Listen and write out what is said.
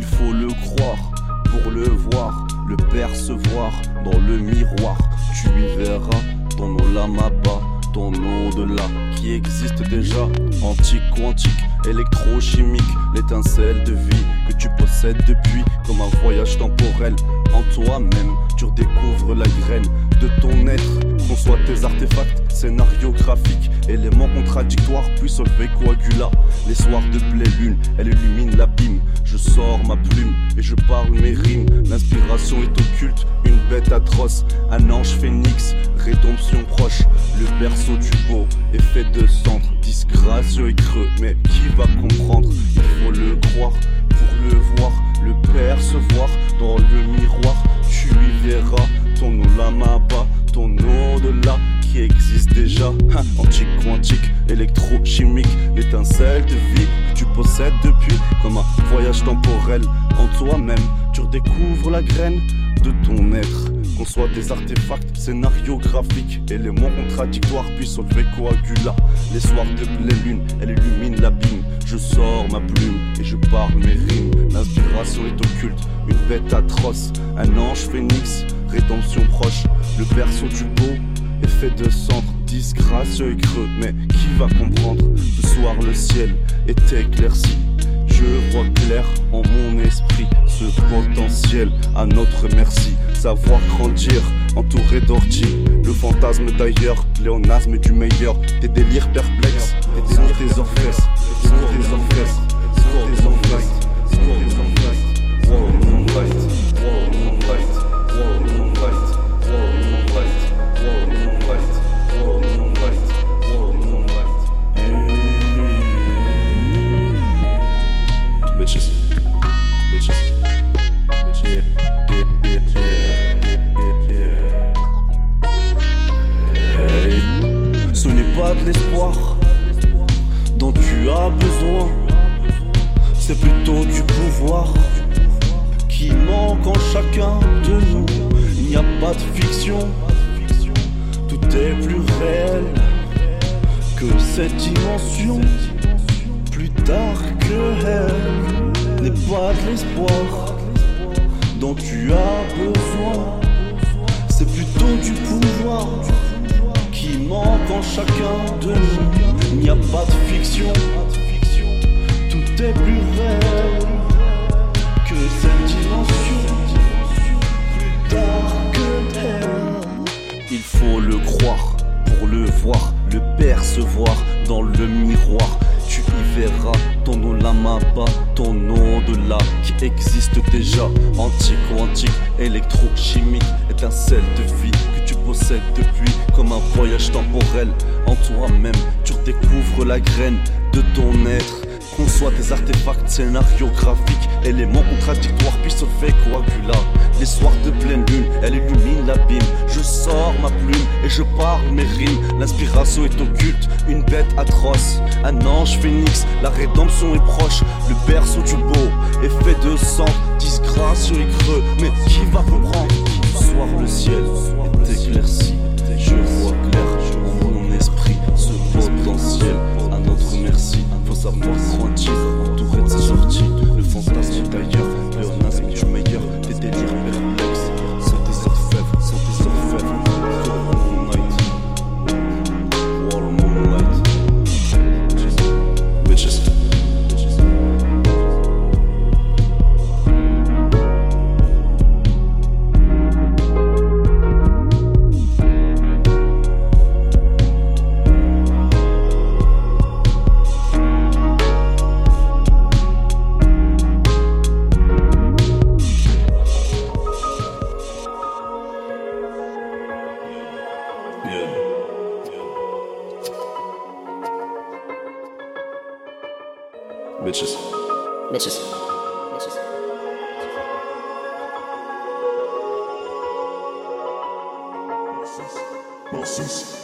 il faut le croire pour le voir, le percevoir dans le miroir. Tu y verras ton olamaba, ton au-delà qui existe déjà, antique, quantique, électrochimique, l'étincelle de vie tu possèdes depuis comme un voyage temporel. En toi-même, tu redécouvres la graine de ton être. Conçois tes artefacts scénariographiques, éléments contradictoires, puis solver coagula. Les soirs de pleine lune, elle illumine l'abîme. Je sors ma plume et je parle mes rimes. L'inspiration est occulte, une bête atroce, un ange phénix, rédemption proche. Le berceau du beau est fait de cendres, disgracieux et creux. Mais qui va comprendre? Il faut le croire pour le voir, le percevoir dans le miroir. Tu y verras ton olamaba, ton au-delà qui existe déjà. Hein, Antique, quantique, électrochimique, l'étincelle de vie que tu possèdes depuis, comme un voyage temporel en toi-même. Tu redécouvres la graine de ton être. Conçois des artefacts scénariographiques, éléments contradictoires, puis solver coagula. Les soirs de pleine lune, elle illumine l'abîme. Je sors ma plume et je parle mes rimes. L'inspiration est occulte, une bête atroce, un ange phénix, rédemption proche. Le berceau du beau est fait de cendres, disgracieux et creux. Mais qui va comprendre Ce soir le ciel est éclairci. Je vois clair en mon esprit ce potentiel à notre merci. Savoir grandir, entouré d'orties. Le fantasme d'ailleurs, léonasme du meilleur. Des délires perplexes, délires des orfesses, des cours des as besoin, c'est plutôt du pouvoir qui manque en chacun de nous. Il n'y a pas de fiction, tout est plus réel que cette dimension. Plus tard que elle n'est pas de l'espoir dont tu as besoin, c'est plutôt du pouvoir qui manque en chacun de nous. Il n'y a pas de tout est plus que cette dimension. Il faut le croire pour le voir, le percevoir dans le miroir. Tu y verras ton olamaba, ton au-delà qui existe déjà. Antique, quantique, électrochimique, étincelle de vie que tu depuis comme un voyage temporel. En toi-même, tu redécouvres la graine de ton être. Conçois des artefacts scénariographiques, éléments contradictoires, puis solver coagula. Les soirs de pleine lune, elle illumine l'abîme. Je sors ma plume et je parle mes rimes. L'inspiration est occulte, une bête atroce. Un ange phénix, la rédemption est proche. Le berceau du beau est fait de sang, disgracieux et creux. Mais qui va comprendre soir le ciel est Bitches. Bitches. Bitches. Bosses.